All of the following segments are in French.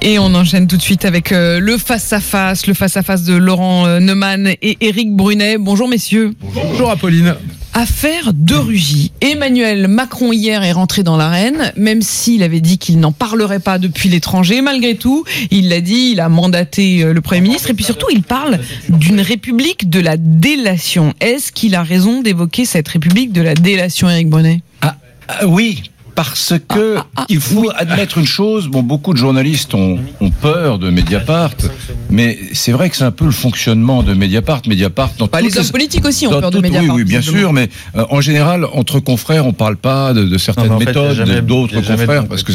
Et on enchaîne tout de suite avec euh, le face-à-face, le face-à-face de Laurent euh, Neumann et Éric Brunet. Bonjour messieurs. Bonjour Apolline. Affaire de Rugy. Emmanuel Macron hier est rentré dans l'arène, même s'il avait dit qu'il n'en parlerait pas depuis l'étranger. Malgré tout, il l'a dit, il a mandaté euh, le Premier ministre et puis surtout il parle d'une république de la délation. Est-ce qu'il a raison d'évoquer cette république de la délation, Éric Brunet? Ah, ah, Oui, parce que Ah, ah, ah, il faut admettre une chose. Bon, beaucoup de journalistes ont, ont peur de Mediapart, mais c'est vrai que c'est un peu le fonctionnement de Mediapart. Mediapart, dans Bah, toutes Les hommes politiques aussi ont peur de Mediapart. Oui, oui, bien sûr, mais euh, en général, entre confrères, on parle pas de, de certaines Non, mais en fait, méthodes d'autres confrères, parce que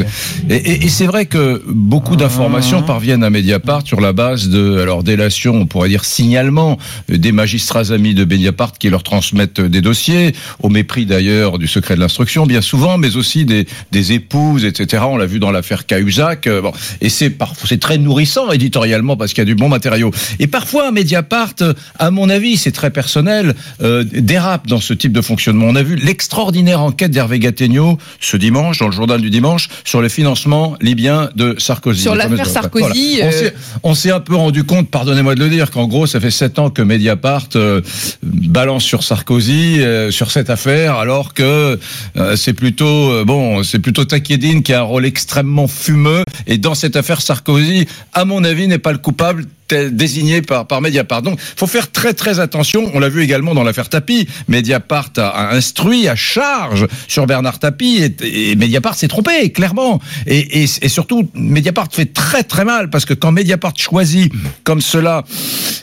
et, et- et c'est vrai que beaucoup d'informations Ah. parviennent à Mediapart sur la base de alors délation, on pourrait dire signalement des magistrats amis de Mediapart qui leur transmettent des dossiers, au mépris d'ailleurs du secret de l'instruction, bien souvent, mais aussi des, des épouses, etc. On l'a vu dans l'affaire Cahuzac. euh, bon, et c'est c'est très nourrissant éditorialement parce qu'il y a du bon matériau. Et parfois, Mediapart, euh, à mon avis, c'est très personnel, euh, dérape dans ce type de fonctionnement. On a vu l'extraordinaire enquête d'Hervé Gattegno ce dimanche dans le journal du dimanche sur le financement libyen de Sarkozy. Sur l'affaire Sarkozy, Voilà. On euh, s'est- On s'est un peu rendu compte, pardonnez-moi de le dire, qu'en gros, ça fait sept ans que Mediapart euh, balance sur Sarkozy sur cette affaire, alors que c'est plutôt euh, c'est plutôt Takieddine qui a un rôle extrêmement fumeux. Et dans cette affaire, Sarkozy, à mon avis, n'est pas le coupable désigné par, par Mediapart. Donc, faut faire très très attention. On l'a vu également dans l'affaire Tapie. Mediapart a, a instruit à charge sur Bernard Tapie et, Mediapart s'est trompé clairement. Et, et, surtout, Mediapart fait très très mal parce que quand Mediapart choisit comme cela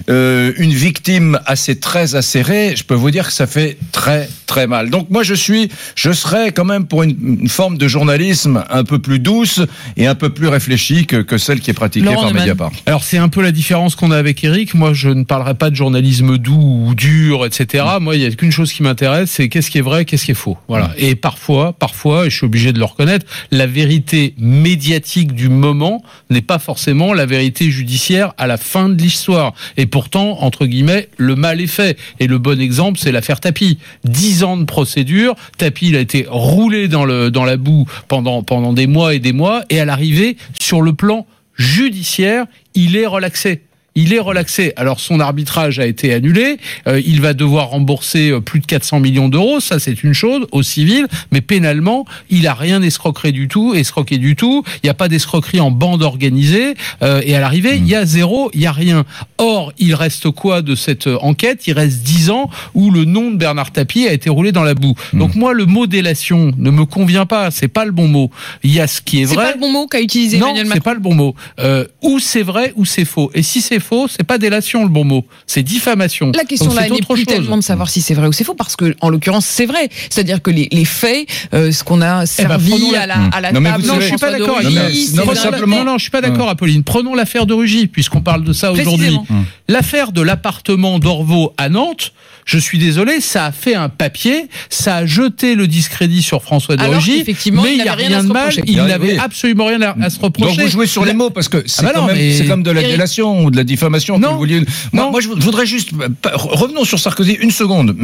euh, une victime à ses traits acérés, je peux vous dire que ça fait très très mal. Donc moi je suis, je serais quand même pour une, une forme de journalisme un peu plus douce et un peu plus réfléchie que, que celle qui est pratiquée Laurent par Neumann. Mediapart. Alors c'est un peu la différence qu'on a avec Eric. Moi, je ne parlerai pas de journalisme doux ou dur, etc. Moi, il y a qu'une chose qui m'intéresse, c'est qu'est-ce qui est vrai, qu'est-ce qui est faux. Voilà. Et parfois, parfois, et je suis obligé de le reconnaître, la vérité médiatique du moment n'est pas forcément la vérité judiciaire à la fin de l'histoire. Et pourtant, entre guillemets, le mal est fait. Et le bon exemple, c'est l'affaire Tapi. Dix de procédure. Tapi, il a été roulé dans le dans la boue pendant pendant des mois et des mois. Et à l'arrivée, sur le plan judiciaire, il est relaxé. Il est relaxé. Alors son arbitrage a été annulé. Euh, il va devoir rembourser euh, plus de 400 millions d'euros. Ça c'est une chose au civil, mais pénalement, il a rien escroqué du tout, escroqué du tout. Il n'y a pas d'escroquerie en bande organisée. Euh, et à l'arrivée, il y a zéro, il y a rien. Or, il reste quoi de cette euh, enquête? Il reste 10 ans où le nom de Bernard Tapie a été roulé dans la boue. Donc moi, le mot délation ne me convient pas. C'est pas le bon mot. Il y a ce qui est C'est vrai. pas le bon mot qu'a utilisé Non, Emmanuel c'est Macron. pas le bon mot. Euh, ou c'est vrai ou c'est faux. Et si c'est faux, c'est pas délation le bon mot. C'est diffamation. La question Donc, là c'est n'est autre plus chose. tellement de savoir si c'est vrai ou c'est faux, parce que en l'occurrence c'est vrai. C'est-à-dire que les, les faits, euh, ce qu'on a servi prenons la- à la, à la Non, table, Non, je suis pas d'accord. Non, c'est Non, non, je suis pas d'accord, Apolline. Prenons l'affaire de Rugy, puisqu'on parle de ça aujourd'hui. Précisément. L'affaire de l'appartement d'Orvaux à Nantes, je suis désolé, ça a fait un papier, ça a jeté le discrédit sur François de Rugy, mais il n'y a rien à rien se de mal, reprocher. il Oui. n'avait absolument rien à, à se reprocher. Donc vous jouez sur les mots parce que c'est bah quand non, même mais- comme de la délation ou de la diffamation. que Non. vous vouliez. Moi, Non. moi, je voudrais juste revenons sur Sarkozy une seconde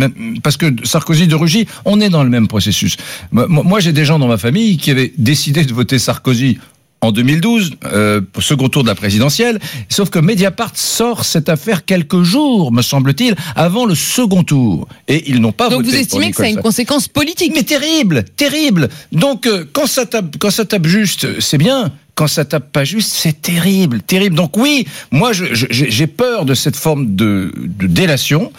parce que Sarkozy de Rugy, on est dans le même processus. Moi, moi, j'ai des gens dans ma famille qui avaient décidé de voter Sarkozy. En 2012, euh, au second tour de la présidentielle, sauf que Mediapart sort cette affaire quelques jours, me semble-t-il, avant le second tour, et ils n'ont pas Donc voté. vous pour estimez que ça a une conséquence politique? Mais terrible, terrible. Donc euh, quand ça tape, quand ça tape juste, c'est bien. Quand ça tape pas juste, c'est terrible, terrible. Donc oui, moi j'ai j'ai peur de cette forme de, de délation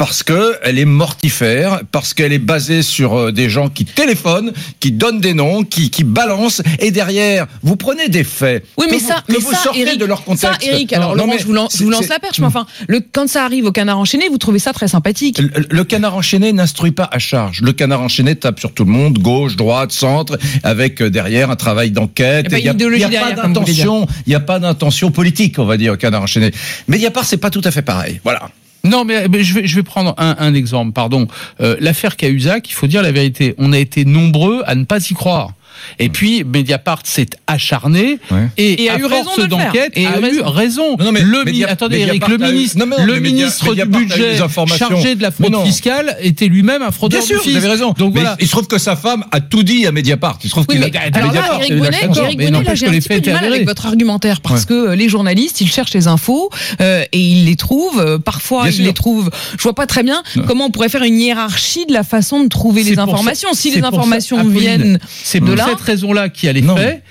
parce que elle est mortifère, parce qu'elle est basée sur euh, des gens qui téléphonent, qui donnent des noms, qui, qui balancent, et derrière vous prenez des faits. Oui, que mais vous- ça, que mais vous ça, sortez Eric, de leur contexte. ça, Eric, alors Non, Laurent, mais je vous lance, je vous lance la perche, mais enfin, le, quand ça arrive au canard enchaîné, vous trouvez ça très sympathique. Le, le canard enchaîné n'instruit pas à charge. Le canard enchaîné tape sur tout le monde, gauche, droite, centre, avec euh, derrière un travail d'enquête. Il a pas Il y a, derrière, pas vous d'intention, il y a pas d'intention politique, on va dire, au canard enchaîné. Mais pas, c'est pas tout à fait pareil. Voilà. Non, mais, je, vais, je vais prendre un, un exemple, pardon. Euh, L'affaire Cahuzac, il faut dire la vérité. On a été nombreux à ne pas y croire. Et puis Mediapart s'est acharné Ouais. et, Et a à eu raison force de le faire. d'enquête Et a a eu raison. Non, non, mais le attendez Eric, le ministre, non, mais non, le mais Media- ministre du budget chargé de la fraude fiscale était lui-même un fraudeur Bien sûr, du vous avez raison. Donc mais voilà. il se trouve que sa femme a tout dit à Mediapart. Il se trouve Oui, qu'il a. alors là, Mediapart, Eric Bonnet, là, j'ai un petit peu du mal avec votre argumentaire parce que euh, les journalistes, ils cherchent les infos euh, et ils les trouvent. euh, Parfois, ils les trouvent. Je vois pas très bien comment on pourrait faire une hiérarchie de la façon de trouver les informations. Si les informations viennent de là. Cette raison-là qu'il y a les Non. faits.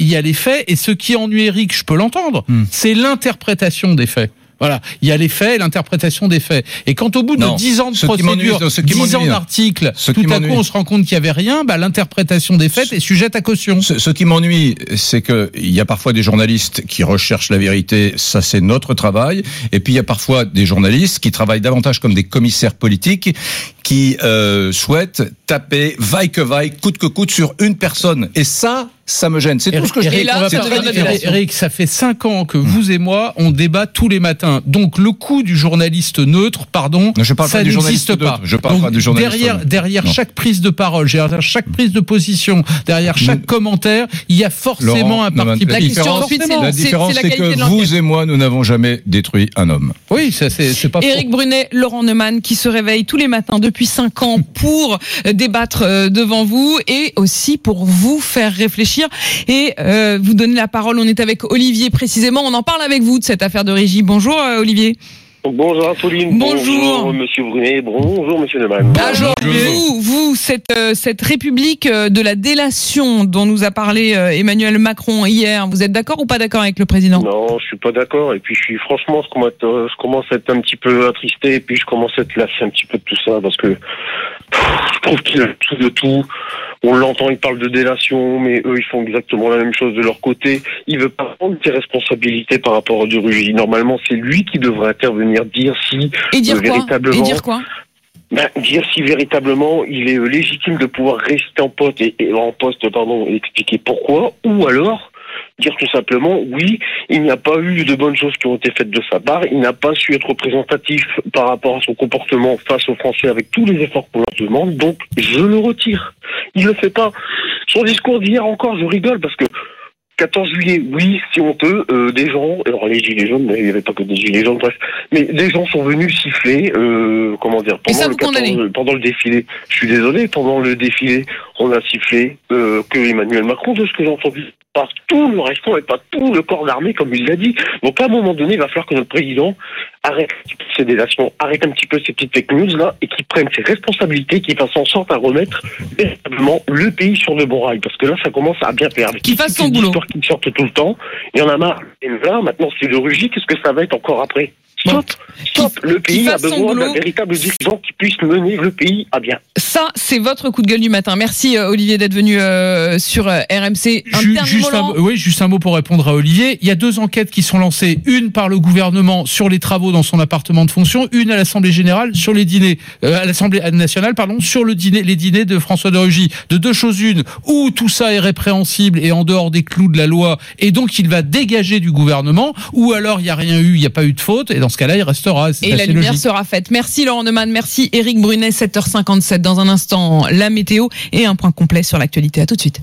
Il y a les faits et ce qui ennuie Eric, je peux l'entendre, Hmm. c'est l'interprétation des faits. Voilà, il y a les faits et l'interprétation des faits. Et quand au bout de. 10 ans de procédure, 10 ans m'ennuie, d'articles, tout à coup on se rend compte qu'il y avait rien, bah, l'interprétation des faits est sujette à caution. Ce, ce qui m'ennuie, c'est que il y a parfois des journalistes qui recherchent la vérité, ça c'est notre travail, et puis il y a parfois des journalistes qui travaillent davantage comme des commissaires politiques, qui euh, souhaitent taper vaille que vaille, coûte que coûte sur une personne, et ça, ça me gêne. C'est tout ce que je Eric, dis. là, Eric. Eric, ça fait cinq ans que vous et moi, on débat tous les matins. Donc le coup du journaliste neutre, pardon, je parle ça n'existe pas. neutre. Je parle Donc, pas du journaliste derrière, neutre. derrière Non. chaque prise de parole, derrière chaque prise de position, derrière chaque commentaire, il y a forcément Laurent, un parti la différence, c'est Forcément. la c'est- différence, c'est la c'est qualité de que vous et moi, nous n'avons jamais détruit un homme. Oui, ça c'est pas faux. Éric Brunet, Laurent Neumann, qui se réveille tous les matins depuis 5 ans pour débattre euh, devant vous et aussi pour vous faire réfléchir et euh, vous donner la parole. On est avec Olivier précisément. On en parle avec vous de cette affaire de régie. Bonjour euh, Olivier. Bonjour Apolline. Bonjour. Monsieur Brunet. Bonjour Monsieur Neumann. Bonjour. vous, vous cette, euh, cette république euh, de la délation dont nous a parlé euh, Emmanuel Macron hier, vous êtes d'accord ou pas d'accord avec le président? Non, je suis pas d'accord. Et puis je suis franchement, je commence, je commence à être un petit peu attristé. Et puis je commence à être lassé un petit peu de tout ça parce que pff, je trouve qu'il a tout de tout. On l'entend, il parle de délation, mais eux, ils font exactement la même chose de leur côté. Il veut pas prendre ses responsabilités par rapport à du Rugy. Normalement, c'est lui qui devrait intervenir, dire si Et dire Euh, quoi? Véritablement. Et dire quoi? Ben, dire si véritablement il est légitime de pouvoir rester en poste et, et en poste pardon et expliquer pourquoi ou alors dire tout simplement oui il n'y a pas eu de bonnes choses qui ont été faites de sa part. Il n'a pas su être représentatif par rapport à son comportement face aux Français avec tous les efforts qu'on leur demande. Donc je le retire. Il le fait pas. Son discours d'hier encore je rigole parce que 14 juillet, oui, c'est honteux. Euh, des gens, alors les gilets jaunes, mais il n'y avait pas que des gilets jaunes, bref, mais des gens sont venus siffler, euh, comment dire, pendant le, vous condamnez. 14 pendant le défilé. Je suis désolé, pendant le défilé, on a sifflé euh, que Emmanuel Macron, de ce que j'ai entendu, par tout le restant et pas tout le corps d'armée, comme il l'a dit. Donc à un moment donné, il va falloir que notre président arrête ces délations, arrête un petit peu ces petites fake news là, et qu'il prenne ses responsabilités, qu'il fasse en sorte à remettre véritablement le pays sur le bon rail, parce que là, ça commence à bien faire. Avec Qu'il fasse son boulot. qui sortent tout le temps, il y en a marre. Et là, maintenant, c'est le rugis, qu'est-ce que ça va être encore après? Stop, stop. Le pays a besoin d'un véritable dirigeant qui puisse mener le pays à bien. Ça, c'est votre coup de gueule du matin. Merci euh, Olivier d'être venu euh, sur euh, RMC. Un Ju- dernier juste, un, oui, juste un mot pour répondre à Olivier. Il y a deux enquêtes qui sont lancées. Une par le gouvernement sur les travaux dans son appartement de fonction, une à l'Assemblée générale sur les dîners, euh, à l'Assemblée nationale, pardon, sur le dîner, les dîners de François de Rugy. De deux choses une, ou tout ça est répréhensible et en dehors des clous de la loi, et donc il va dégager du gouvernement, ou alors il n'y a rien eu, il n'y a pas eu de faute, et dans ce cas-là, il restera. Et la lumière logique. sera faite. Merci Laurent Neumann, merci Eric Brunet, 7h57. Dans un instant, la météo et un point complet sur l'actualité. À tout de suite.